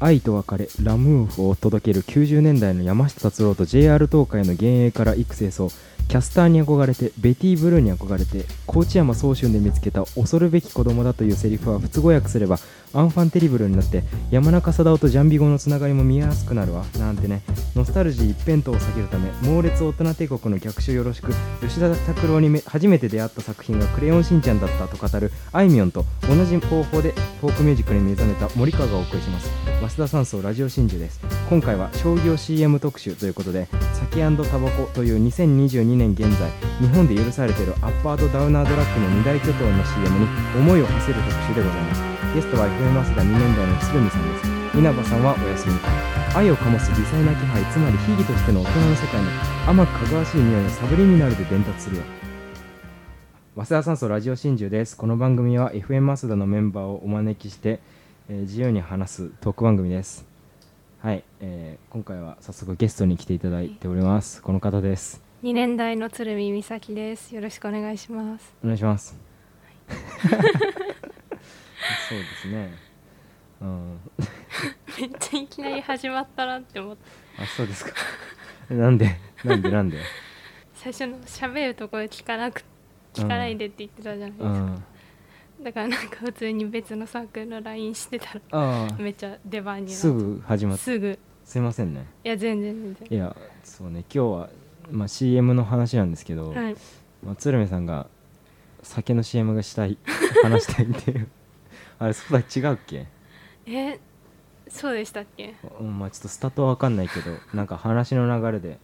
愛と別れラムーフを届ける90年代の山下達郎と JR 東海の幻影から幾清掃キャスターに憧れてベティ・ブルーに憧れて高知山総春で見つけた恐るべき子供だというセリフは不都合訳すればアンファンテリブルになって山中貞夫とジャンビ語のつながりも見えやすくなるわ。なんてね。ノスタルジー一辺倒を避けるため猛烈大人帝国の逆襲よろしく吉田拓郎に初めて出会った作品が「クレヨンしんちゃん」だったと語るあいみょんと同じ方法でフォークミュージックに目覚めた森川がお送りします。増田山荘ラジオ真珠です。今回は商業 CM 特集ということで酒タバコという2022年現在日本で許されているアッパーとダウナードラッグの二大巨頭の CM に思いを馳せる特集でございます。ゲストは FM マスダ2年代の鶴見さんです。稲葉さんはお休み。愛を醸す微細な気配つまり秘技としての大人の世界に甘くかぐわしい匂いをサブリミナルで伝達するよ。早稲田酸素ラジオ真珠です。この番組は FM マスダのメンバーをお招きして、えー自由に話すトーク番組です。はい、えー今回は早速ゲストに来ていただいております。この方です。2年代の鶴見美咲です。よろしくお願いします。お願いします そうですね。うん。めっちゃいきなり始まったなって思ってあそうですか。なんで？なんで？なんで？最初の喋るところ聞かなく聞かないでって言ってたじゃないですか、うん。だからなんか普通に別のサークルの LINE してたらめっちゃ出番になってすぐ始まった。すぐ。すいませんね。いや全然全然。いやそうね。今日は、まあ、CM の話なんですけど、はい。まあ、鶴見さんが酒の CM がしたい話したいっていうあれそうだ違うっけ、えそうでしたっけ？うんまあ、ちょっとスタートは分かんないけど なんか話の流れで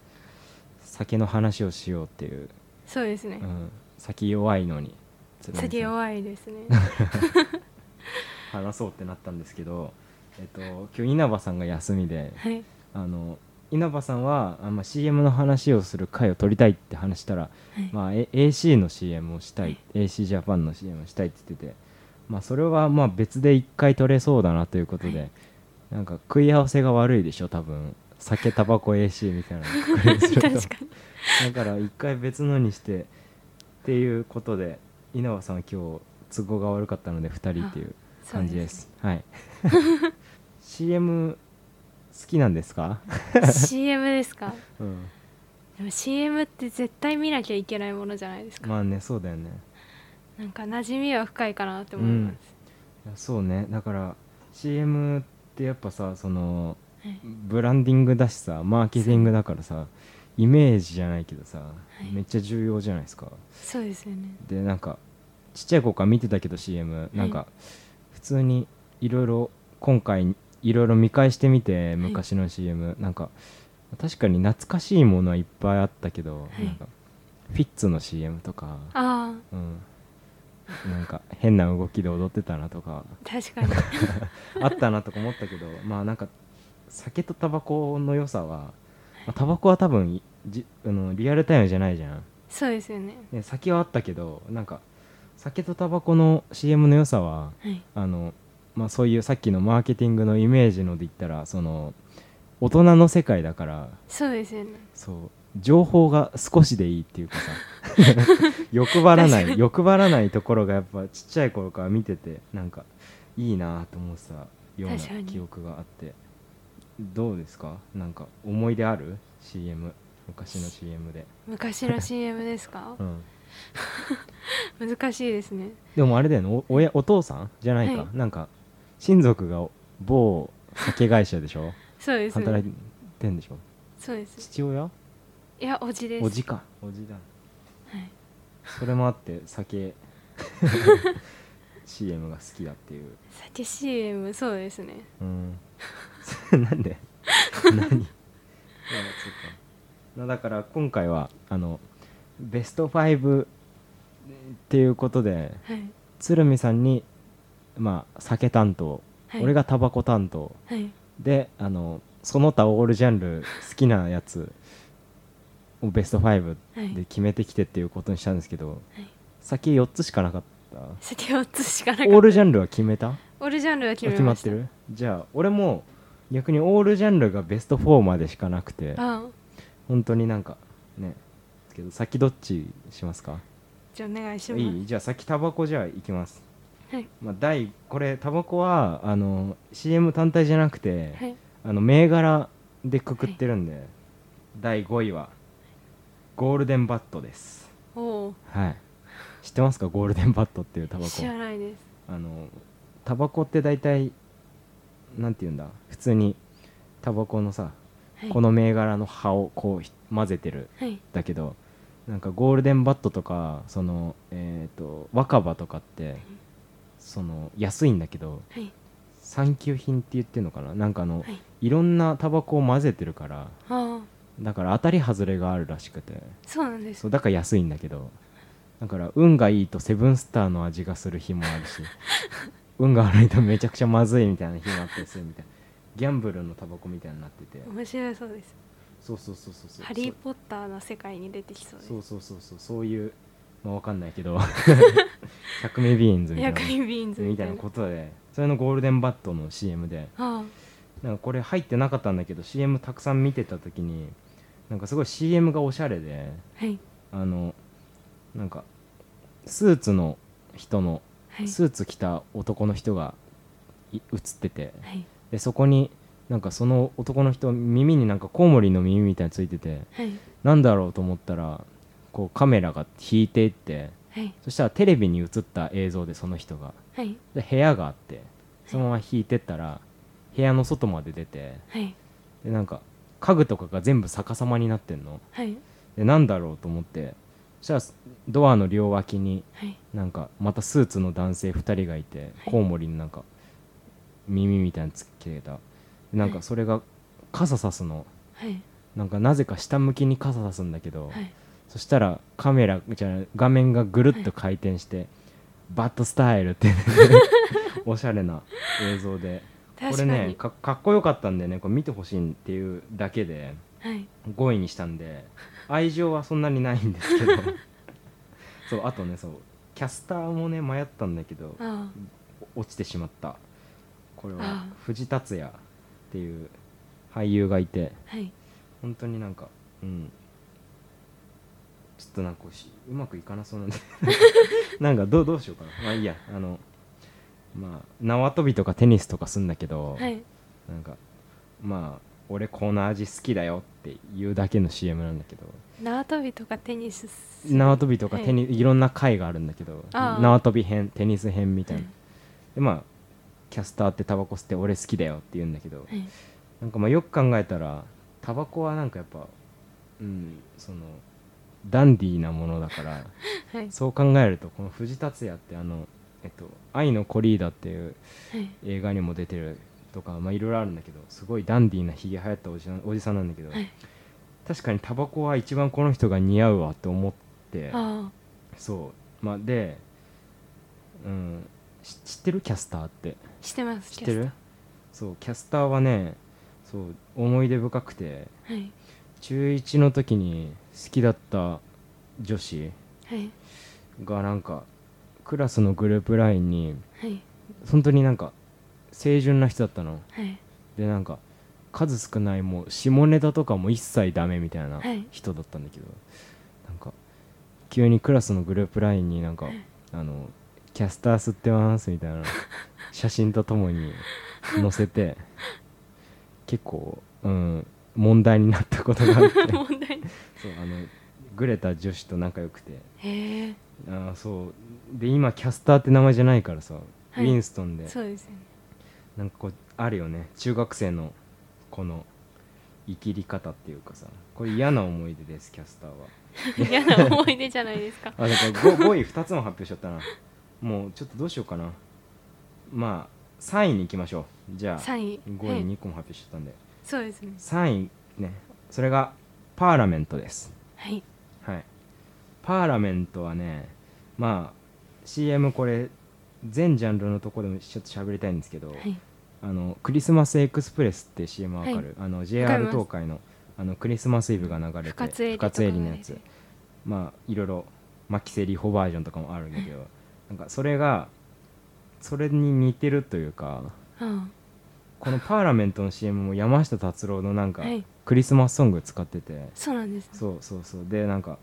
酒の話をしようっていう、そうですね、うん、酒弱いのに。鶴見さん酒弱いですね。話そうってなったんですけど、えっと、今日稲葉さんが休みではい。あの稲葉さんはあ、まあ、CM の話をする回を取りたいって話したら、はい。まあ、A- AC の CM をしたい、AC ジャパンの CM をしたいって言ってて、まあ、それはまあ別で1回取れそうだなということで、はい。なんか食い合わせが悪いでしょ多分。酒タバコ AC みたいな 確かに。だから1回別のにしてっていうことで稲葉さんは今日都合が悪かったので2人っていう感じです。はい。CM 好きなんですか、CM ですか？うん、でも CM って絶対見なきゃいけないものじゃないですか、まあねそうだよねなんか馴染みは深いかなって思います、いやそうね。だから CM ってやっぱさそのはい。ブランディングだしさマーケティングだからさイメージじゃないけどさ、い。めっちゃ重要じゃないですか。そうですよね。でなんかちっちゃい頃から見てたけど CM なんか普通にいろいろ今回いろいろ見返してみて昔の CM、なんか確かに懐かしいものはいっぱいあったけど、はい。なんかフィッツの CM とか、あうん、なんか変な動きで踊ってたなとか。あ確かに。あったなとか思ったけどまあなんか酒とタバコの良さは、まあタバコは多分じあのリアルタイムじゃないじゃん。そうですよね。で酒はあったけどなんか酒とタバコの CM の良さははい。あの、まあ、そういうさっきのマーケティングのイメージので言ったらその大人の世界だから。そうですよね。そう情報が少しでいいっていうかさ。欲張らない欲張らないところがやっぱちっちゃい頃から見ててなんかいいなと思ってたような記憶があって。どうですか？なんか思い出ある？CM 昔の CM で、昔の CM ですか？うん、難しいですね。でもあれだよね。お親お父さん？じゃないか、はい。なんか親族が某酒会社でしょ？そうです。働ねいてんでしょ？そうです。父親？いやおじです。おじか。おじだはい。それもあって酒。CM が好きだっていう。酒 CM そうですね。うん。なんで？何？いやそうか。まあだから今回はあのベスト5っていうことではい。鶴見さんにまあ酒担当、はい。俺がタバコ担当はい。であのその他オールジャンル好きなやつをベスト5はい。で決めてきてっていうことにしたんですけど、はい。先4つしかなかった。酒4つしかなかった。オールジャンルは決めた？オールジャンルは決あめました。決まってる？じゃあ俺も逆にオールジャンルがベスト4までしかなくてあ本当になんかねけど先どっちしますか？じゃあお願いします。いい？じゃあ先タバコじゃあいきます。はい。まあ、第これタバコはあの CM 単体じゃなくて、はい。あの銘柄でくくってるんで、第5位はゴールデンバットです。おおはい。知ってますか？ゴールデンバットっていうタバコ。知らないです。あのタバコって大体なんて言うんだ？普通にタバコのさ、はい。この銘柄の葉をこうひ混ぜてる。はい。だけどなんかゴールデンバットとかそのえっ、と若葉とかってその安いんだけどはい。産休品って言ってんのかな？なんかあの、はい。いろんなタバコを混ぜてるからああだから当たり外れがあるらしくて。そうなんです。そうだから安いんだけど。だから運がいいとセブンスターの味がする日もあるし。運が悪いとめちゃくちゃまずいみたいな日もあったりするみたいな。ギャンブルのタバコみたいになってて。面白そうです。そうそうそうそうそう。ハリー・ポッターの世界に出てきそうです。そうそうそうそう。そういうまあわかんないけど。百味ビーンズみたいな。百味ビーンズみたいな。ことで。それのゴールデンバットの CM で。あなんかこれ入ってなかったんだけど CM たくさん見てた時になんかすごい CM がおしゃれであはい。あのなんかスーツの人のはい。スーツ着た男の人がい映っててはい。でそこになんかその男の人耳になんかコウモリの耳みたいについててはい。なんだろうと思ったらこうカメラが引いていってはい。そしたらテレビに映った映像でその人が。はい。で部屋があってそのまま引いてったら部屋の外まで出てはい。でなんか家具とかが全部逆さまになってんの？はい。でなんだろうと思って。そしたらドアの両脇にはい。なんかまたスーツの男性2人がいて、コウモリになんか耳みたいにつけた。でなんかそれが傘さすの。はい。なんかなぜか下向きに傘さすんだけど、はい。そしたらカメラじゃ画面がぐるっと回転して、バッドスタイルって おしゃれな映像でこれねかかっこよかったんでね。これ見てほしいっていうだけではい。5位にしたんで愛情はそんなにないんですけど。そうあとねそうキャスターもね迷ったんだけどあ落ちてしまった。これはあ藤達也っていう俳優がいてあはい。本当になんかうん。ちょっとなんかうまくいかなそうなんで。なんかどうどうしようかな。まあいいや。あのまあ縄跳びとかテニスとかすんだけど、はい。なんかまあ俺この味好きだよっていうだけの CM なんだけど。縄跳びとかテニスす縄跳びとかはいテニ、い、ろんな回があるんだけど縄跳び編テニス編みたいな、はいでまあキャスターってタバコ吸って俺好きだよって言うんだけど、はい。なんかまあよく考えたらタバコはなんかやっぱうんそのダンディーなものだから はい。そう考えるとこの藤達也ってあのえっと「愛のコリーダ」っていうはい。映画にも出てるとかまあいろいろあるんだけどすごいダンディーなひげ生やったおじさんおじさんなんだけど、はい。確かにタバコは一番この人が似合うわって思ってあそう。まあでうんし知ってるキャスターって？あしてます知ってる？そうキャスターはねそう思い出深くてはい。中1の時に好きだった女子はい。がなんかクラスのグループ LINE にはい。本当になんか清純な人だったの。はい。でなんか数少ないもう下ネタとかも一切ダメみたいなはい。人だったんだけど、なんか急にクラスのグループ LINE になんか、はい。あのキャスター吸ってますみたいな 写真とともに載せて結構、うん、問題になったことがあって。そうあのグレた女子と仲良くて。へえあーそう。で今キャスターって名前じゃないからさ、はい。ウィンストンで。そうですよね。なんかこうあるよね。中学生のこの生きり方っていうかさ。これ嫌な思い出ですキャスターは。嫌な思い出じゃないですか。あだから 5, 5位2つも発表しちゃったな。もうちょっとどうしようかな。まあ3位に行きましょう。じゃあ3位。5位はい2個も発表しちゃったんで、そうですね。3位ね。それがパーラメントです。はいはいパーラメントはねまあ CM これ全ジャンルのとこでもちょっと喋りたいんですけど、はい。あのクリスマスエクスプレスって CM わかる、はい。あの JR 東海のあのクリスマスイブが流れて深津絵里とか深津絵里のやつ。まあいろいろマキセリホバージョンとかもあるんだけどなんかそれがそれに似てるというかあこのパーラメントの CM も山下達郎のなんかはい。クリスマスソング使ってて、そうなんですね。そうそうそう。でなんか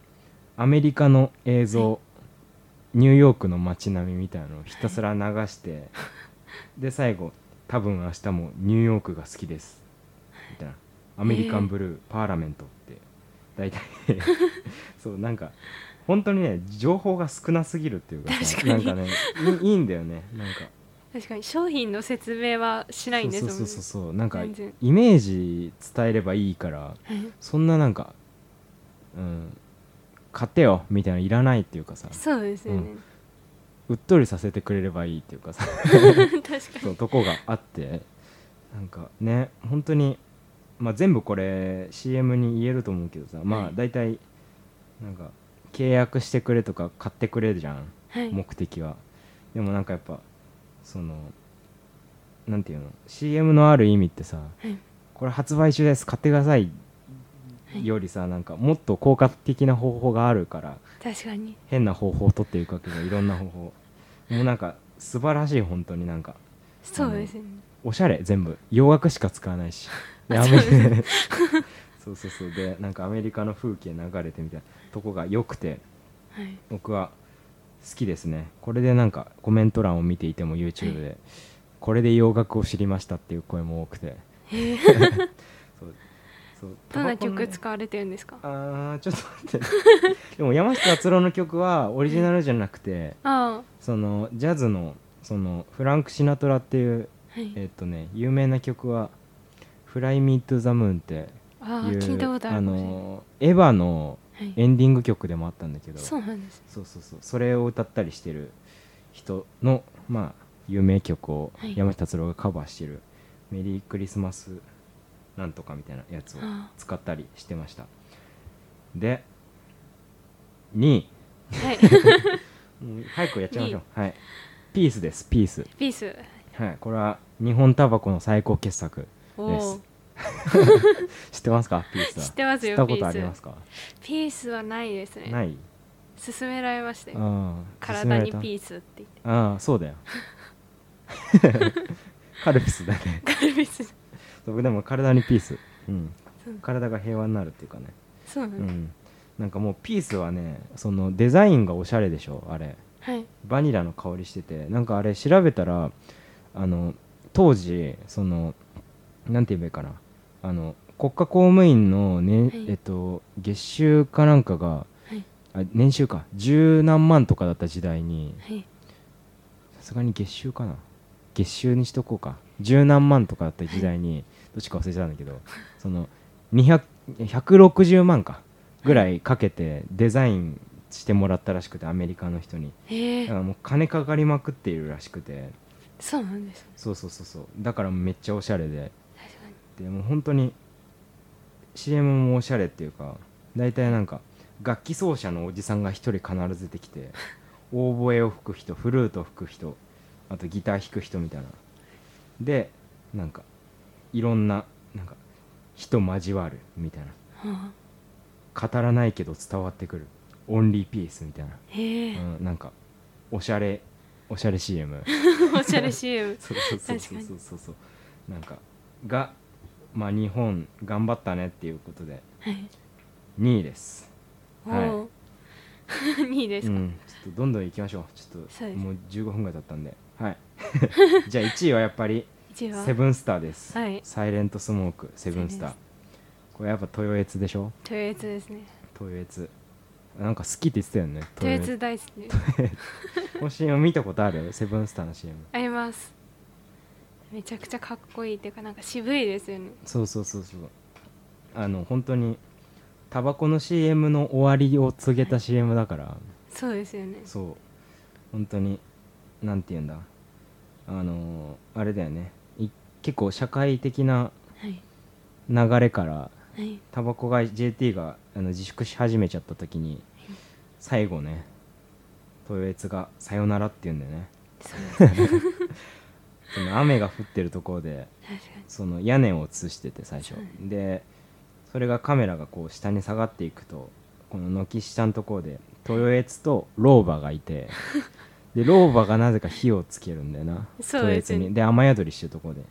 アメリカの映像ニューヨークの街並みみたいなのをひたすら流して で最後「多分明日もニューヨークが好きです」みたいな「アメリカンブルー、パーラメント」って大体。そうなんか本当にね情報が少なすぎるっていうかかに。なんかねいいいんだよね。なんか。確かに商品の説明はしないんですもんね。そうそうそうそうなんかイメージ伝えればいいからはい。そんななんかうん買ってよみたいなのいらないっていうかさ。そうですよね、うっとりさせてくれればいいっていうかさ。確かそうとこがあって。なんかね本当にまあ全部これ CM に言えると思うけどさまあはい。大体なんか契約してくれとか買ってくれるじゃん。にはい。目的は。でもなんかやっぱそのなんていうの？CM のある意味ってさはい。これ発売中です。買ってくださいよりさなんかもっと効果的な方法があるから確かに。変な方法を取っていくわけどいろんな方法。もうなんか素晴らしい本当になんか。そうですよね。おしゃれ全部。洋楽しか使わないし。そうで そうそうそう。でなんかアメリカの風景流れてみたいなとこが良くてはい。僕は好きですね。これでなんかコメント欄を見ていても YouTube で、これで洋楽を知りましたっていう声も多くて。へえそうそうどんな曲使われてるんですか？あーちょっと待って。でも山下達郎の曲はオリジナルじゃなくてあそのジャズのそのフランク・シナトラっていうあはい。えっとね有名な曲は「フライ・ミー・トゥ・ザ・ムーン」っていうああ聞いたことあるあのエヴァのはい。エンディング曲でもあったんだけどそうなんです。そうそうそう。それを歌ったりしてる人のまあ有名曲をはい。山下達郎がカバーしてる「メリークリスマスなんとか」みたいなやつをあ使ったりしてました。で2位あはい。もう早くやっちゃいましょう。はい。ピースですピース。ピース。はい。これは日本タバコの最高傑作おです。お 知ってますか？ピースは。知ってますよたことありますか？ピース。はないですね。ない？勧められましたよ。体にーピースって言って。ああそうだよ。カルピスだね。カルピスそうでも体にピース、うん。体が平和になるっていうかね、そうなんです、うん、なんかもうピースはねそのデザインがおしゃれでしょあれ。はい。バニラの香りしてて。なんかあれ調べたらあの当時そのなんて言えばいいかな。あの国家公務員の、ねはい。えっと、月収かなんかがはい。あ年収か。十何万とかだった時代にはい。さすがに月収かな。月収にしとこうか十何万とかだった時代にどっちか忘れちゃったんだけどその200 160万かぐらいかけてデザインしてもらったらしくてアメリカの人に。だからもう金かかりまくっているらしくて。そうなんですそうそうそうそう。だからめっちゃおしゃれで。確かに。でもう本当に CM もおしゃれっていうか大体なんか楽器奏者のおじさんが一人必ず出てきて オーボエを吹く人フルート吹く人あとギター弾く人みたいなでなんかいろんななんか人交わるみたいな。は語らないけど伝わってくる。オンリーピースみたいな、うん、なんかおしゃれおしゃれ CM おしゃれ CM そうそうそうそうそう。そうそうなんかがまあ日本頑張ったねっていうことで。はい。2位です。おはい。お2 位ですか、うん。ちょっとどんどん行きましょう。ちょっともう15分ぐらい経ったんではい。じゃあ1位はやっぱりセブンスターです、はい。サイレントスモークセブンスター。セこれやっぱ豊悦でしょ？トヨエツですね。豊悦。なんか好きって言ってたよねトヨエツ大好き。この CM 見たことある？セブンスターの CM あります。めちゃくちゃかっこいいっていうかなんか渋いですよね。そうそうそうそう。あの本当にタバコの CM の終わりを告げた CM だから。そうですよね。そう。本当になんて言うんだ？あのーあれだよね。い結構社会的なはい。流れからはい。タバコが JT があの自粛し始めちゃった時に最後ね豊悦が「さよなら」って言うんだよね。その雨が降ってるところでその屋根を映してて最初。はい。でそれがカメラがこう下に下がっていくとこの軒下のところで豊悦と老婆がいて で老婆がなぜか火をつけるんだよな。そうですよねで雨宿りしてるところで。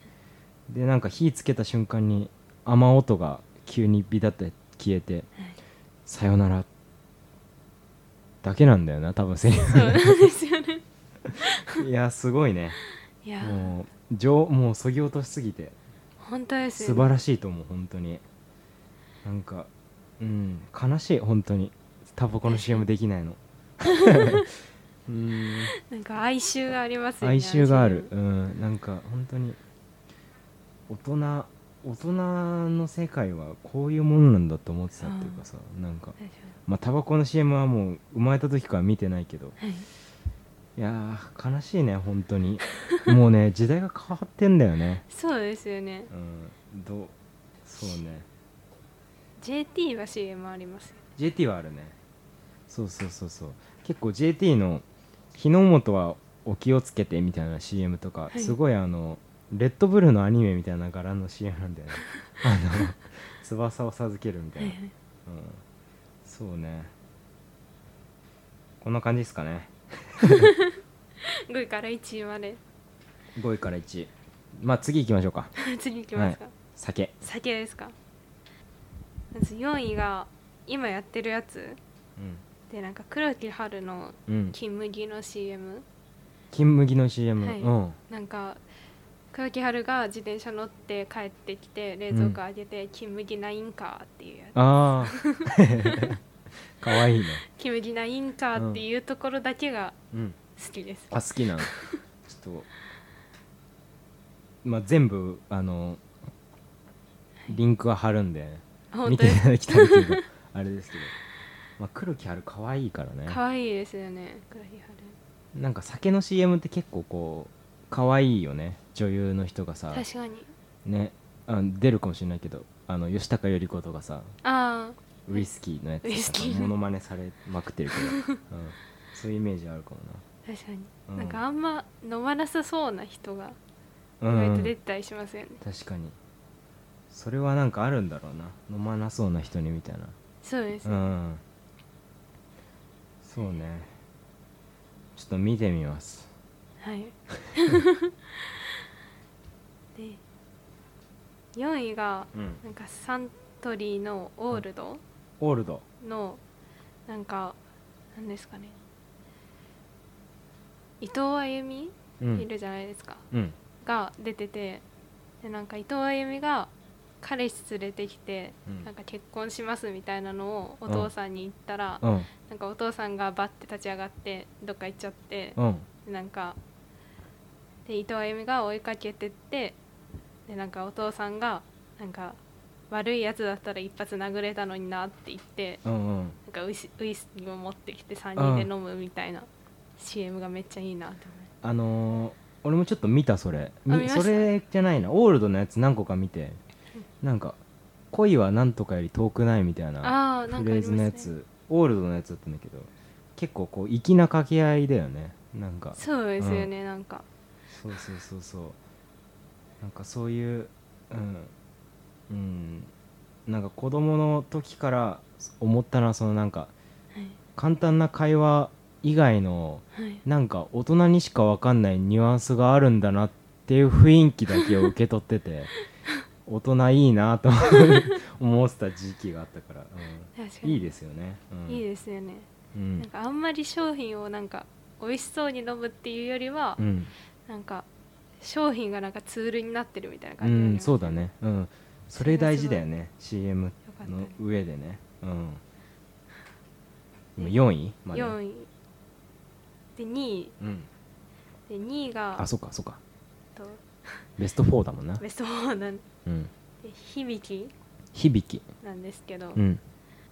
でなんか火つけた瞬間に雨音が急にビタって消えて「さよなら」だけなんだよな多分セリフ。そうなんですよね。いやすごいね。いや。もう上もうそぎ落としすぎて。本当ですよ、素晴らしいと思う本当に。なんかうん悲しい本当に。タバコの CM できないの うん。なんか哀愁がありますよね哀愁がある。うん。なんか本当に大人大人の世界はこういうものなんだと思ってたっていうかさなんか確かまあタバコの CM はもう生まれた時から見てないけど。にはい。いやー悲しいね本当に。もうね 時代が変わってんだよね。そうですよね。うん。どうそうね。JT は CM ありますよ JT はあるね。そうそうそうそう。結構 JT の日の本はお気をつけてみたいな CM とか、はい。すごいあのレッドブルのアニメみたいな柄の CM なんだよね。あの翼を授けるみたいな、はいはい。うん、そうね。こんな感じですかね。5位から1位まで。5位から1位。まあ次行きましょうか。次いきますか、酒。酒ですか。まず4位が今やってるやつでなんか黒木春のうん、うん、金麦の CM 金麦の CM、はい。うん。なんか黒木春が自転車乗って帰ってきて冷蔵庫開けて「金麦ないんか」っていうやつ。ああ かわいいね。金麦ないんかっていうところだけがうん。好きです、あ好きなの ちょっとまあ全部あのリンクは貼るんで見ていただきたいけど あれですけど、まあ、黒木春可愛いからね。可愛いですよね黒木春なんか酒の CM って結構こう可愛いよね。女優の人がさ確かに。ねあ出るかもしれないけどあの吉高由里子とかさあウイスキーのやつウイスキー。とかモノマネされまくってるけど、うん、そういうイメージあるかもあ確かに、うん。なんかあんま飲まなさそうな人が意なうん、外と出てたりしますよね、確かに。それはなんかあるんだろうな。飲まなそうな人にみたいな。そうです、うんそうね。ちょっと見てみます。はい。で4位がうん。なんかサントリーのオールド？オールド。のなんかなんですかね。伊藤あゆみ？うん。いるじゃないですか、うん。が出ててでなんか伊藤あゆみが彼氏連れてきて、うん。なんか結婚しますみたいなのをお父さんに言ったら、うん。なんかお父さんがバッて立ち上がってどっか行っちゃって、うん。でなんかで伊藤あゆみが追いかけてってでなんかお父さんがなんか悪いやつだったら一発殴れたのになって言ってうんうん。なんかウイスウイスキーを持ってきて3人で飲むみたいな CM がめっちゃいいなってあのー俺もちょっと見たそれ。それじゃないな。オールドのやつ何個か見てなんか恋はなんとかより遠くないみたいなああーなんかありますね。フレーズのやつ。オールドのやつだったんだけど結構こう粋な掛け合いだよね。なんか。そうですよね、なんか。そうそうそうそう。なんかそういううん。うん。なんか子供の時から思ったのはそのなんかはい。簡単な会話以外のはい。なんか大人にしか分かんないニュアンスがあるんだなっていう雰囲気だけを受け取ってて 大人いいなと 思ってた時期があったから、うん、いいですよね、うん、いいですよね、うん。なんかあんまり商品をなんか美味しそうに飲むっていうよりは、うん、なんか商品がなんかツールになってるみたいなう感じになりん、そうだね、うん、それ大事だよね。CM のね上でね、うん、今4位まで。4位。で2位。うん、で2位があそっかそっか。とベスト4だもんな、ベスト4なんでうん、響き？響き。なんですけど、うん。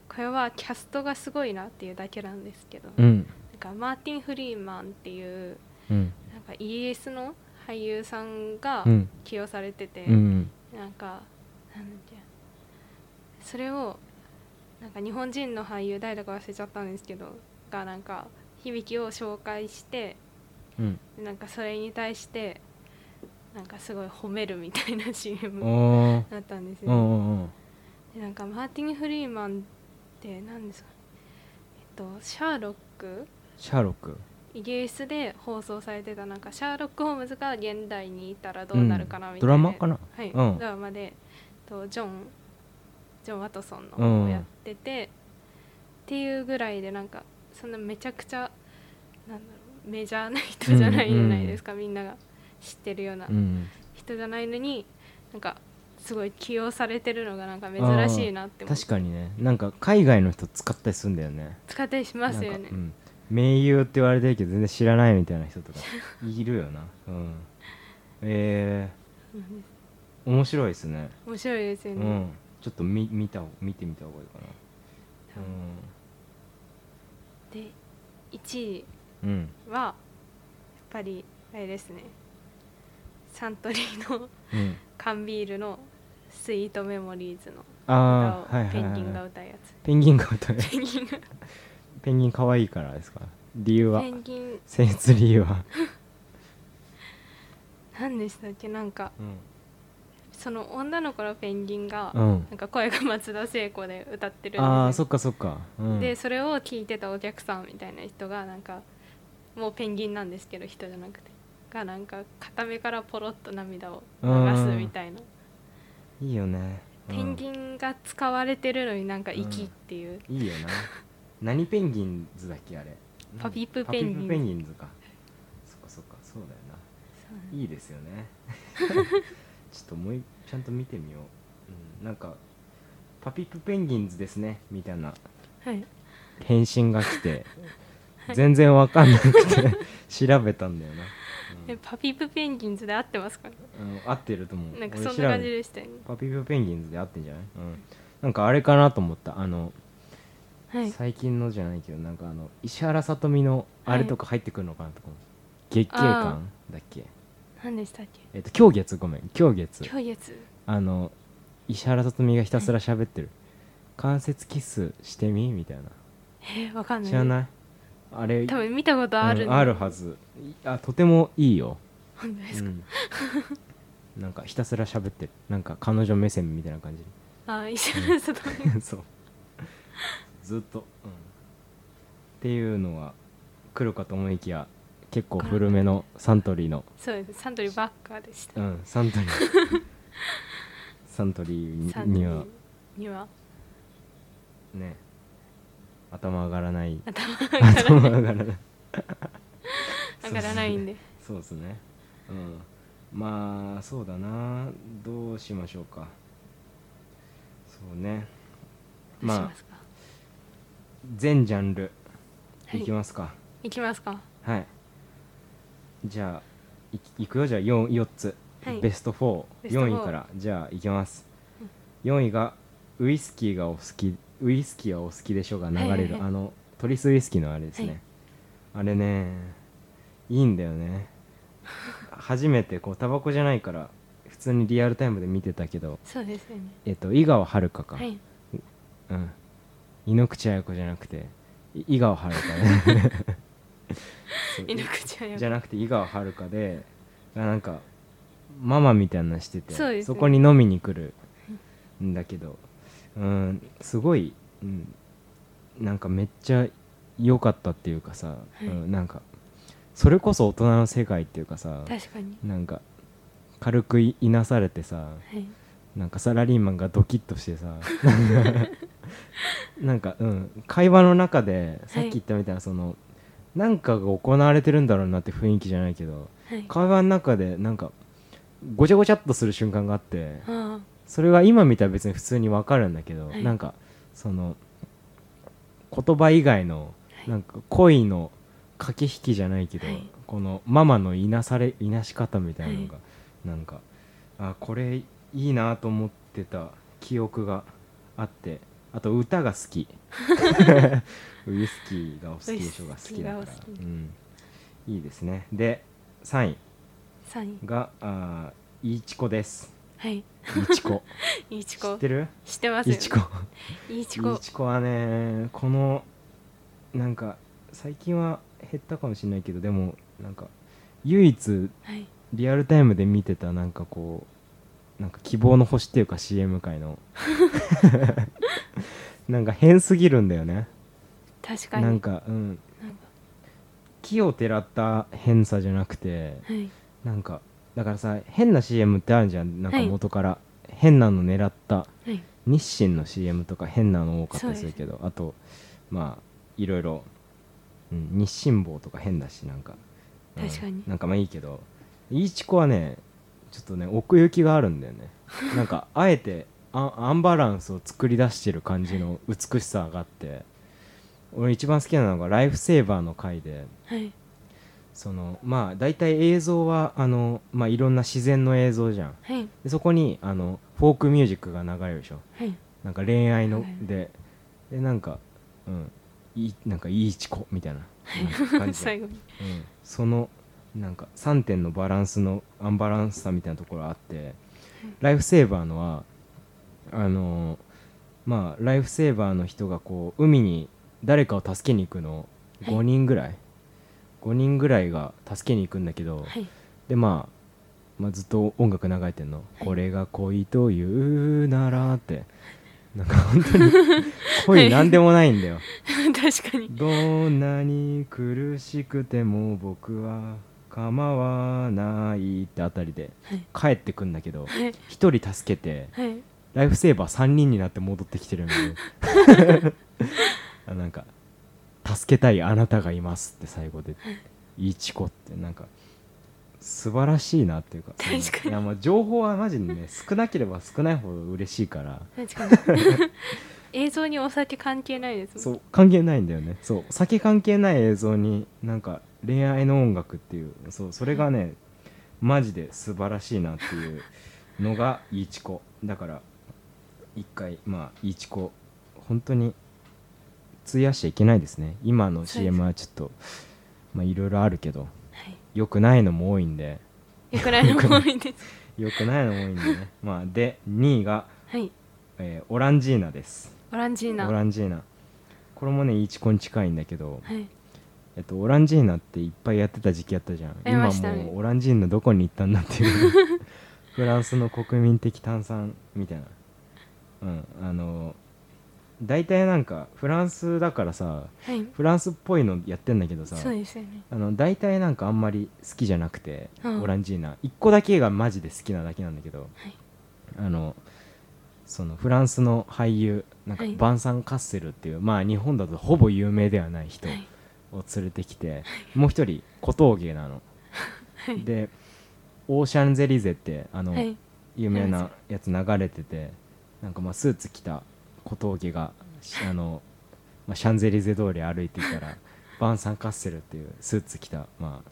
これはキャストがすごいなっていうだけなんですけど、なん。うんかマーティン・フリーマンっていううん。なんかイギリスの俳優さんがうん。起用されてて、うん。なんかなんそれをなんか日本人の俳優誰だか忘れちゃったんですけどがなんか響きを紹介してうん。でなんかそれに対してなんかすごい褒めるみたいな CM だったんですよ、うんうんうん。でなんかマーティン・フリーマンって何ですかえっとシャーロック？シャーロック。イギリスで放送されてたなんかシャーロック・ホームズが現代にいたらどうなるかなみたいな、ドラマかな？はい、うん。ドラマでとジョンジョン・ワトソンのやってて、っていうぐらいでなんかそんなめちゃくちゃなんだろうメジャーな人じゃないじゃないですか、みんなが知ってるようなうん。人じゃないのになんかすごい起用されてるのがなんか珍しいなって確かにね。なんか海外の人使ったりするんだよね。使ったりしますよね。うん、名優って言われてるけど全然知らないみたいな人とか いるよな。うん。えうんー、面白いですね。面白いですよね、うん。ちょっと見見た見てみた方がいいかで1位なうん。はやっぱりあれですねサントリーのうん、うん、缶ビールの「スイートメモリーズ」のああはいはいペンギンはいが歌うやつ。ペンギンが歌う。ペンギンが。ペンギン可愛いからですか？理由は？ペンギン。選出理由は？何でしたっけ？なんかうん。その女の子のペンギンが、うん。なんか声が松田聖子で歌ってるああそっかそっか、うん、でそれを聞いてたお客さんみたいな人がなんかもうペンギンなんですけど人じゃなくてがなんか片目からポロッと涙を流すみたいな、いいよね、うん。ペンギンが使われてるのになんか息っていう、いいよな。何ペンギンズだっけあれ。パピプペンギン。ンギンズか。そっかそっか。そうだよな。いいですよね。ちょっともういちゃんと見てみよう、うん、なんかパピプペンギンズですね。みたいな。はい。返信が来て、全然わかんなくて。調べたんだよな、えパピプペンギンズで合ってますかうんうん合ってると思う。なんか俺そんな感じでしたよね。パピプペンギンズで合ってんじゃない、うん、なんかあれかなと思った。あのはい。最近のじゃないけどなんかあの石原さとみのあれとか入ってくるのかなとか思う、月経感だっけ？何でしたっけ？えっ、と今日月。ごめん。今日月。今日月。あの石原さとみがひたすら喋ってる。関節キスしてみ？みたいな。えー、わかんない。知らない？あれ多分見たことある、うんあるはず。いあとてもいいよ、本当ですか、うん、なんかひたすら喋ってる。なんか彼女目線みたいな感じあ石原さとみでそう。ずっと、うん、っていうのが来るかと思いきや結構古めのサントリーの。そうです。サントリーばっかでした、うんサントリー。サントリーにサントリーにはには。ね頭上がらない。頭頭上がらない。上がらないんで。そうですね。うん。まあそうだな。どうしましょうか。そうね。まあ全ジャンル。はい。いきますか。いきますか。はい、じゃあいいくよ。じゃあ 4, 4つ、はい。ベストベスト44 4位からじゃあいきます、4位がウイスキーがお好きウイスキーはお好きでしょが流れる、はいはい。はいあのトリスウイスキーのあれですね、はい。あれねいいんだよね。初めてこうタバコじゃないから普通にリアルタイムで見てたけどそうですよね。えっと井川遥か、はい。うん。井ノ口彩子じゃなくてい井川遥ね そう。井ノ口彩子。じゃなくて井川遥でなんかママみたいなのしててそうですね。こに飲みに来るんだけどうんすごい、うん、なんかめっちゃ良かったっていうかさ、い。うん、なんかそれこそ大人の世界っていうかさ確かに。なんか軽くいいなされてさはい。なんかサラリーマンがドキッとしてさ なんかうん会話の中でさっき言ったみたいなその、なんかが行われてるんだろうなって雰囲気じゃないけどはい。会話の中でなんかごちゃごちゃっとする瞬間があってあそれが今見たら別に普通にわかるんだけど、はい。なんかその言葉以外のはい。なんか恋の駆け引きじゃないけど、はい。このママのいなされいなし方みたいなのが、なんかあこれいいなと思ってた記憶があってあと歌が好き。ウイスキーがお好きでしょが好きだから。うん、いいですね。で3位あ3位があーいちこですはい。いちこいいちこ知ってる？知ってます。よいちこいいちこいちこはねこのなんか最近は減ったかもしれないけどでもなんか唯一はい。リアルタイムで見てたなんかこうなんか希望の星っていうか CM 界の。なんか変すぎるんだよね。確かに。なんかうん。木をてらった変さじゃなくてはい。なんかだからさ変な CM ってあるじゃん。なんかはい。元から、変なの狙った。はい。日清の CM とか変なの多かったりするけど。あとまあいろいろ。うん、日清坊とか変だしなんか、うん確かに。なんかまあいいけど。いいちこはねちょっとね奥行きがあるんだよね。なんかあえてアアンバランスを作り出してる感じの美しさがあって。俺一番好きなのがライフセーバーの回で。はいそのまあ大体映像はあの、まあ、いろんな自然の映像じゃん。はい。でそこにあのフォークミュージックが流れるでしょ。はい。なんか恋愛の。はいででなんかうんいいなんかいいチコみたいな。感じ。で、最後に。うん、そのなんか3点のバランスのアンバランスさみたいなところあってライフセーバーのはあのまあライフセーバーの人がこう海に誰かを助けに行くのはい。5人ぐらい、5人ぐらいが助けに行くんだけど、はい。でまあ、まあずっと音楽流れてんの、これが恋というならって。なんか本当に 恋なんでもないんだよ。確かに。どんなに苦しくても僕は構わないってあたりではい。帰ってくんだけどはい。一人助けてはい。ライフセーバー3人になって戻ってきてるんで あなんか「助けたいあなたがいます」って最後で「い。いチコ」ってなんか素晴らしいなっていうか確かに。いやまあ情報はマジでね 少なければ少ないほど嬉しいから。確かに。映像にお酒関係ないですもんそう関係ないんだよね。そう酒関係ない映像になんか恋愛の音楽っていうそうそれがねマジで素晴らしいなっていうのがいいチコ。だから一回まあいいチコ。本当に費やしちゃいけないですね。今の CM はちょっとまあいろいろあるけどはい。良くないのも多いんで。よくないのも多いです。良くないのも多いんでね。まあで2位が、はい。えーオランジーナです。オランジーナ。オランジーナ。これもねいいチコに近いんだけど、はい。えっと、オランジーナっていっぱいやってた時期あったじゃん。今もうオランジーナどこに行ったんだっていう。フランスの国民的炭酸みたいな。うんあの大体なんかフランスだからさはい。フランスっぽいのやってんだけどさそうですよね。あの大体なんかあんまり好きじゃなくて、うん。オランジーナ。1個だけがマジで好きなだけなんだけど、はい。あのそのフランスの俳優なんかはい。バンサン・カッセルっていう、まあ日本だとほぼ有名ではない人はい。を連れてきて、もう一人小峠なの、はい。でオーシャンゼリゼってあの、はい。有名なやつ流れててなんかまあスーツ着た小峠がしあの、まあ、シャンゼリゼ通り歩いていたらバンサン・ カッセルっていうスーツ着た、まあ、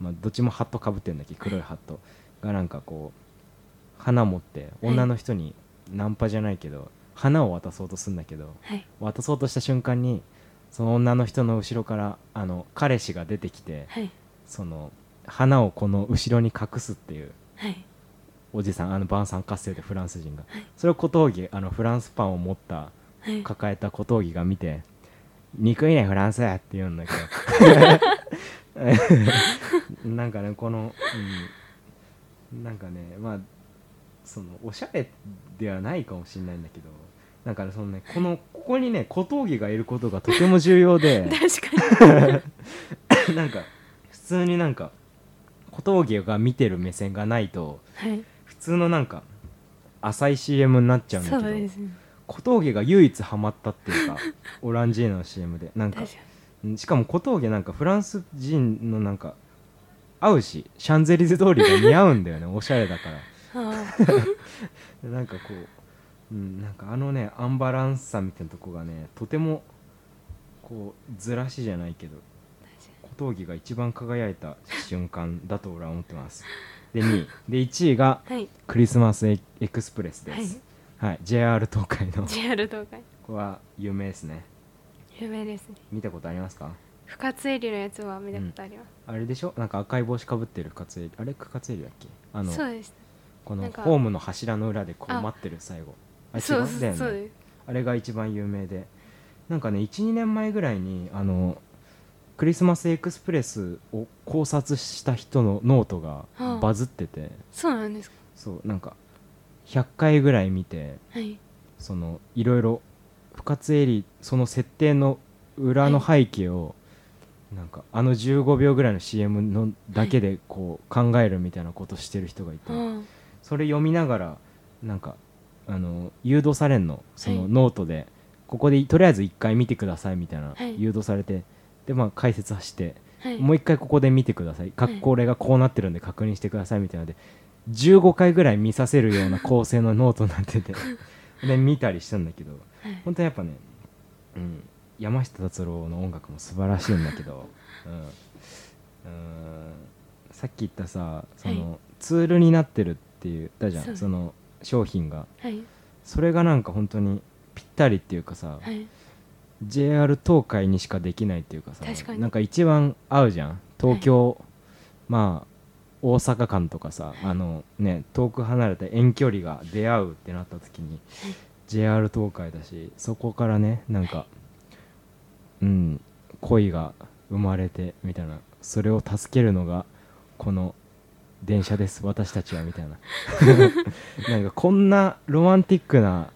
まあどっちもハットかぶってるんだけど黒いハットがなんかこう花持って女の人にナンパじゃないけど花を渡そうとするんだけどはい。渡そうとした瞬間にその女の人の後ろからあの彼氏が出てきてはい。その花をこの後ろに隠すっていうはいおじさんあのバンサン活性でフランス人が、はい。それを小峠あのフランスパンを持ったはい。抱えた小峠が見て「憎いねフランス!」って言うんだけど。なんかねこの、うん、なんかねまあそのおしゃれではないかもしれないんだけどなんかねそのねこのここにね小峠がいることがとても重要で 確かに。なんか普通になんか小峠が見てる目線がないとはい。普通のなんか浅い CM になっちゃうんだそけど小峠が唯一ハマったっていうか オランジーナの CM で。なんかしかも小峠なんかフランス人のなんか合うしシャンゼリゼ通りが似合うんだよね おしゃれだから。なんかこう、うん、なんかあのねアンバランスさみたいなとこがねとてもこうずらしじゃないけど小峠が一番輝いた瞬間だと俺は思ってますで2位。で1位がクリスマスエエクスプレスではい。す、はい。JR 東海の。こ JR 東海。こは有名ですね。有名ですね。見たことありますか？深津絵里のやつは見たことあります、あれでしょ？なんか赤い帽子かぶってる深津絵里あれ？深津絵里だっけ？あのそうです。このホームの柱の裏でこうあ待ってる最後。あ違そううだよね。あれが一番有名で。なんかね12年前ぐらいにあのクリスマスエクスプレスを考察した人のノートがはあ。バズってて、そうなんですか？そうなんか100回ぐらい見てはい。そのいろいろ深津絵里その設定の裏の背景を、なんかあの15秒ぐらいの CM のだけでこう考えるみたいなことしてる人がいて、あ。それ読みながらなんかあの誘導されんのそのはい。ノートで、ここでとりあえず1回見てくださいみたいな、はい。誘導されてでまあ解説はして、はい。もう一回ここで見てください。かこれがこうなってるんで確認してくださいみたいなので15回ぐらい見させるような構成のノートになってて で見たりしたんだけどはい。本当にやっぱね、うん、山下達郎の音楽も素晴らしいんだけど、うん、うんさっき言ったさその、はいツールになってるって言ったじゃん。その商品が。はい。それがなんか本当にぴったりっていうかさ、はい JR 東海にしかできないっていうかさなんか一番合うじゃん。東京、まあ大阪間とかさあのね遠く離れた遠距離が出会うってなった時に JR 東海だしそこからねなんかうん恋が生まれてみたいな。それを助けるのがこの電車です。私たちはみたいな。なんかこんなロマンティックな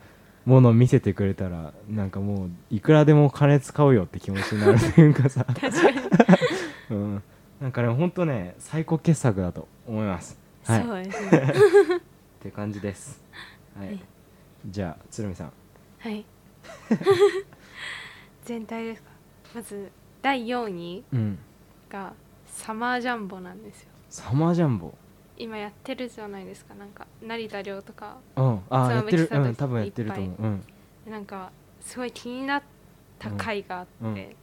ものを見せてくれたらなんかもういくらでも金使うよって気持ちになるというかさ、うん、なんかねほんとね最高傑作だと思います。はい。そうですね。って感じです。はい、はい。じゃあ鶴見さん。はい。全体ですか？まず第4位うん。がサマージャンボなんですよ。サマージャンボ今やってるじゃないですか。なんか成田凌とかうん。あ妻やってる。うん多分やってると思う。うん。なんかすごい気になった回があって、うん。うん。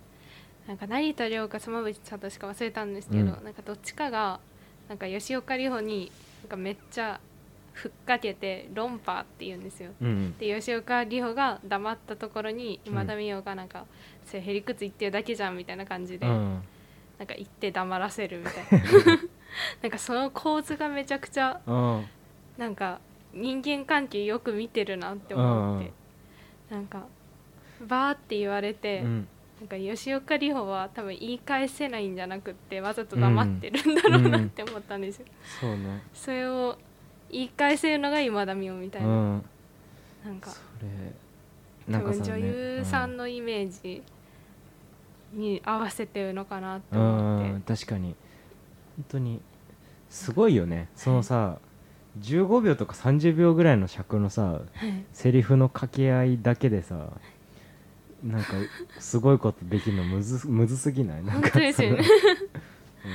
なんか成田凌か妻夫木聡しか忘れたんですけど、うん。なんかどっちかがなんか吉岡里帆になんかめっちゃふっかけて論破って言うんですよ。うんうん。で吉岡里帆が黙ったところに今田美桜がなんか、それへりくつ言ってるだけじゃんみたいな感じで、うん。なんか言って黙らせるみたいな なんかその構図がめちゃくちゃうん。なんか人間関係よく見てるなって思って、なんかバーって言われて、うん。なんか吉岡里帆は多分言い返せないんじゃなくってわざと黙ってるんだろうなって思ったんですよ、そうね。それを言い返せるのが今田美桜みたいうな、んなんなんかさ分女優さんねのイメージに合わせてるのかなってうん思って、うん。確かに。本当にすごいよね。そのさ15秒とか30秒ぐらいの尺のさはい。セリフの掛け合いだけでさなんかすごいことできるのむず むずすぎない？なんか。本当ですよね。その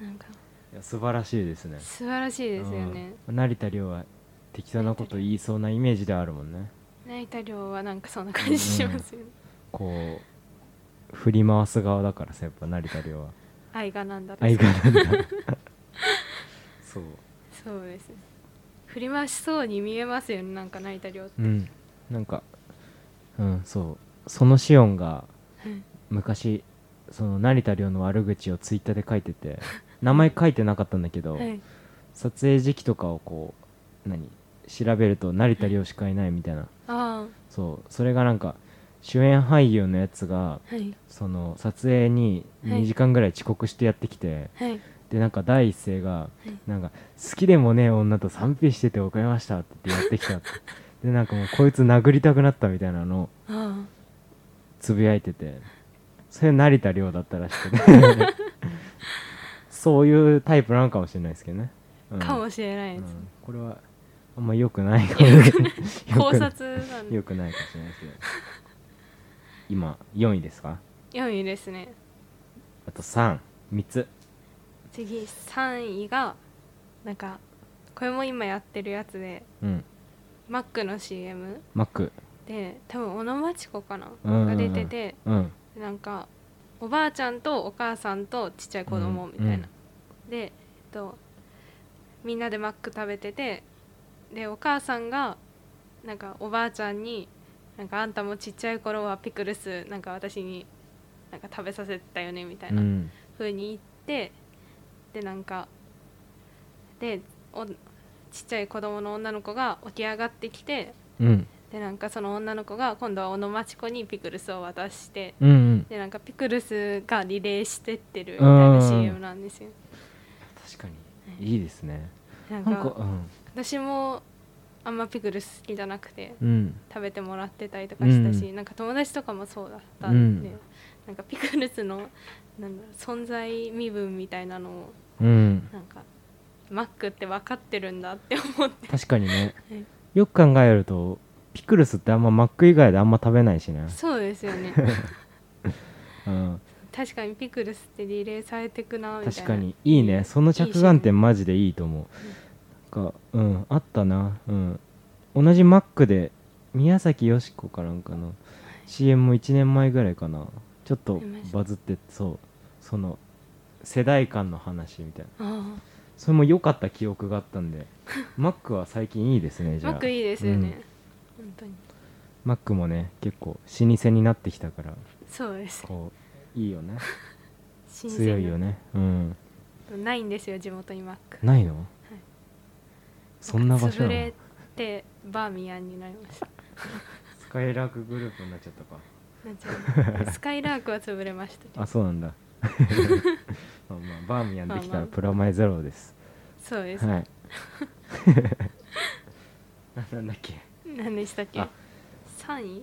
うん。なんか。いや素晴らしいですね。素晴らしいですよね、うん。成田凌は適当なこと言いそうなイメージであるもんね。成田凌はなんかそんな感じしますよね、こう振り回す側だからさやっぱ成田凌は愛がなんだ愛がなんだ。そ うそうです。ね振り回しそうに見えますよねなんか成田凌って、うん。なんかうんそう。そのシオンがはい昔その成田凌の悪口をツイッターで書いてて 名前書いてなかったんだけど、はい。撮影時期とかをこう何？調べると成田凌しかいないみたいな。あそう。それがなんか主演俳優のやつがあはい。その撮影にはい。2時間ぐらい遅刻してやってきて、はい。でなんか第一声がい。なんか好きでもねえ女と賛否してて遅れましたって言ってやってきたって。でなんかもうこいつ殴りたくなったみたいなのつぶやいててそれ成田凌だったらしくて。そういうタイプなのかもしれないですけどね、うん。あかもしれないです、うん。これはあんま良くないかも。よ考くない。察なんで。良くないかもしれないですけど今4位ですか？4位ですね。あと33つ。次3位がなんかこれも今やってるやつでうん。マックの CM マック。で多分小野町子かな、うんうんうん。が出ててうん。なんかおばあちゃんとお母さんとちっちゃい子供みたいな、うん。で、えっと、みんなでマック食べててでお母さんがなんかおばあちゃんになんかあんたもちっちゃい頃はピクルスなんか私になんか食べさせたよねみたいうなん。風に言ってでなんかでおちっちゃい子供の女の子が起き上がってきてうん。でなんかその女の子が今度は小野町子にピクルスを渡してうんうん。でなんかピクルスがリレーしてってるみたいな CM なんですよ。確かに。いいですね。なんかか私もあんまピクルス好きじゃなくてうん。うん食べてもらってたりとかしたし、うなんか友達とかもそうだったんで、うん。なんかピクルスのなんだ存在身分みたいなのをうん。なんかマックって分かってるんだって思って。確かにね。はい。よく考えるとピクルスってあんまマック以外であんま食べないしね。そうですよね。うん。確かにピクルスってリレーされてくなみたいな。確かに。いいね。その着眼点マジでいいと思うかうんあったな。うん。同じマックで宮崎美子かなんかの CM も1年前ぐらいかな。ちょっとバズってそう。その世代間の話みたいな。あそれも良かった記憶があったんで。マックは最近いいですねじゃあ。あマックいいですよね、うん。本当に。マックもね結構老舗になってきたから。そうです。こういいよね。強いよね。うん。ないんですよ地元にマック。ないの、そんな場所潰れてバーミヤンになりましたスカイラークグループになっちゃったか。スカイラークは潰れましたけど。あそうなんだ。まあまあバーミヤンできたらプラマイゼロです、そうです、はい。な なんだっけ？何でしたっけ？あ。3位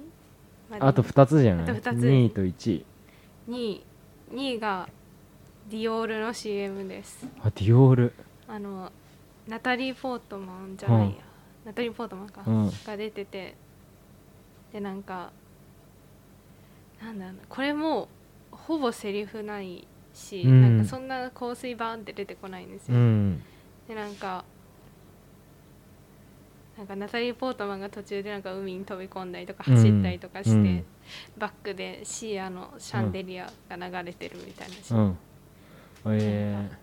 まあと2つじゃない？あと二つ。2位と1位。2位。2位がディオールの CM です。あディオール。あのナタリー・ポートマンじゃないや、うん。ナタリー・ポートマンか、うん。が出てて。でなんかなんだろうな。これもほぼセリフないし、うん。なんかそんな香水バーンって出てこないんですうよ、ん。でなんかなんかナタリー・ポートマンが途中でなんか海に飛び込んだりとか走ったりとかして、バックでシーアのシャンデリアが流れてるみたいなシーン、うん。えなんか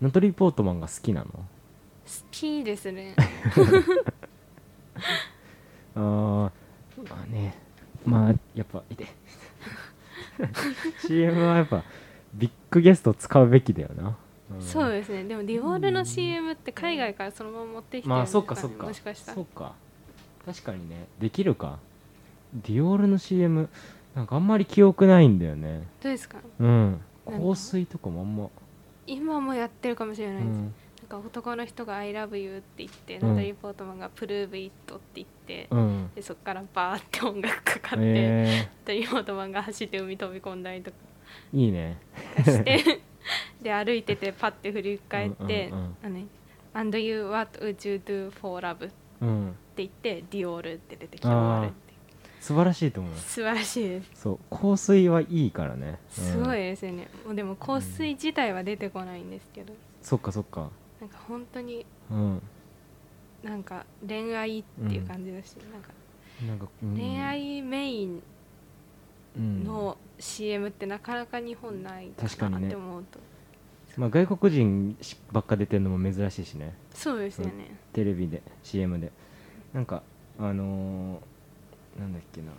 ー、ナトリー・ポートマンが好きなの？好きですね。あーまあね。まあやっぱいて。CM はやっぱビッグゲスト使うべきだよな、ん。そうですね。でもディオールの CM って海外からそのまま持ってきてるんまあですか、ねそっか。そっかもしかしたら。そっか。確かにね。できるか。ディオールの CM なんかあんまり記憶ないんだよね。どうですか？うん。香水とかもあんま、今もやってるかもしれないです、うんか男の人が「I love you」って言って、うん。ナタリー・ポートマンが「Prove it」って言って、うん。でそこからバーって音楽かかって、えナタリー・ポートマンが走って海飛び込んだりとか。ー、いいね。して で歩いててパッて振り返ってうんうんうん「あのね And you what would you do for love?」ってうん。言って「ディオール」って出てきてって素晴らしいと思う。素晴らしいです。そう。香水はいいからね、うん。すごいですよね、もうでも香水自体は出てこないんですけど。そっかそっかなんか本当にうん。なんか恋愛っていう感じだし、なんかなんか、うん。恋愛メインうん。の CM ってなかなか日本ないかなって思うと、まあ、外国人ばっか出てるのも珍しいしね。そうですよね、テレビで CM で。なんかあのーなんだっけな。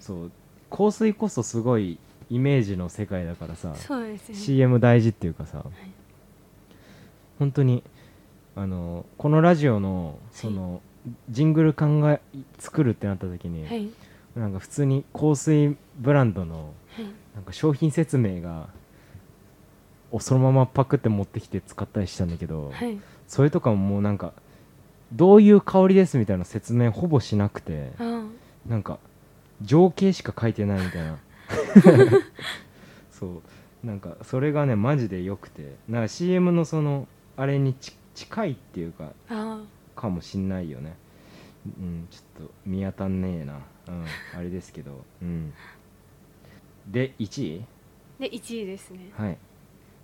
そう。香水こそすごいイメージの世界だからさ。ね。CM 大事っていうかさ、本当にあのこのラジオのその、ジングル考え作るってなった時に、はい。なんか普通に香水ブランドのはい。なんか商品説明がをそのままパクって持ってきて使ったりしたんだけど、はい。それとかももうなんかどういう香りですみたいな説明ほぼしなくてあなんか情景しか書いてないみたいな。そう。なんかそれがねマジで良くて。なんか CM のそのあれにち近いっていうかあかもしんないよね。うんちょっと見当たんねえな。うん あれですけど。うん。で1位？で1位ですね。はい。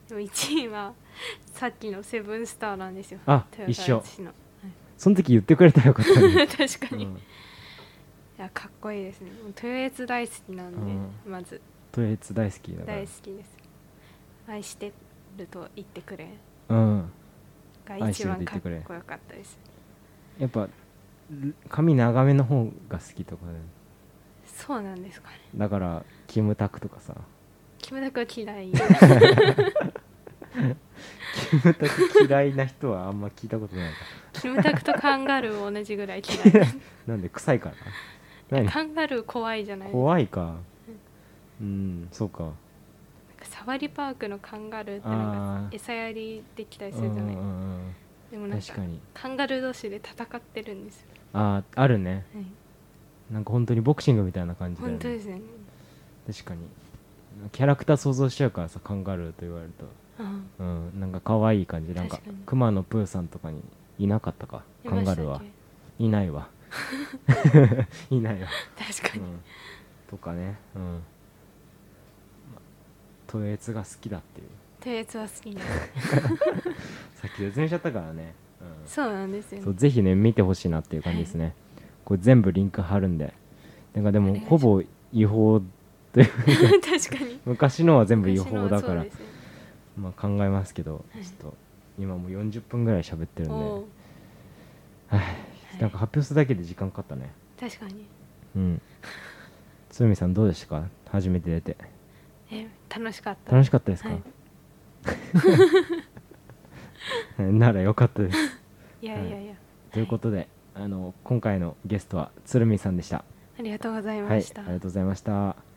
でも1位はさっきのセブンスターなんですよ。あ豊一緒。川悦司のその時言ってくれたらよかったね、確かに、いうん、やかっこいいですね。豊悦大好きなんで、うまず。トイレツ大好きだから。大好きです。愛してると言ってくれうん。が一番かっこよかったです。やっぱル髪長めの方が好きとかでそうなんですかね。だからキムタクとかさ。キムタクは嫌い。キムタク嫌いな人はあんま聞いたことないか。キムタクとカンガルー同じぐらい嫌い。なんで臭いから何？カンガルー怖いじゃない怖いか。うんそうか。サファリパークのカンガルーってなんか餌やりできたりするじゃない。んうんでもなんか確かに。カンガルー同士で戦ってるんですよ、あーあるね。はい、なんか本当にボクシングみたいな感じだよね。本当ですね。確かに。キャラクター想像しちゃうからさカンガルーと言われると。あうん。なんか可愛い感じ。なんか確かに。クマのプーさんとかにいなかったか？ーカンガルーは。いないわ。いないわ、確かに、うん、とかね。うんトエツが好きだっていう。トエツは好きさっき説明しちゃったからね、うん、そうなんですよ、ね、そうぜひね見てほしいなっていう感じですね、これ全部リンク貼るんで。なんかでもほぼ違法という 確かに。昔のは全部違法だからね。まあ考えますけどはい。ちょっと今もう40分ぐらい喋ってるんで、はい。なんか発表するだけで時間かかったね。確かに。うん。鶴見さんどうでしたか？初めて出て。え楽しかった。楽しかったですか、はい。ならよかったです。いやいやいや、ということであの今回のゲストは鶴見さんでした。ありがとうございはいありました、がとうございました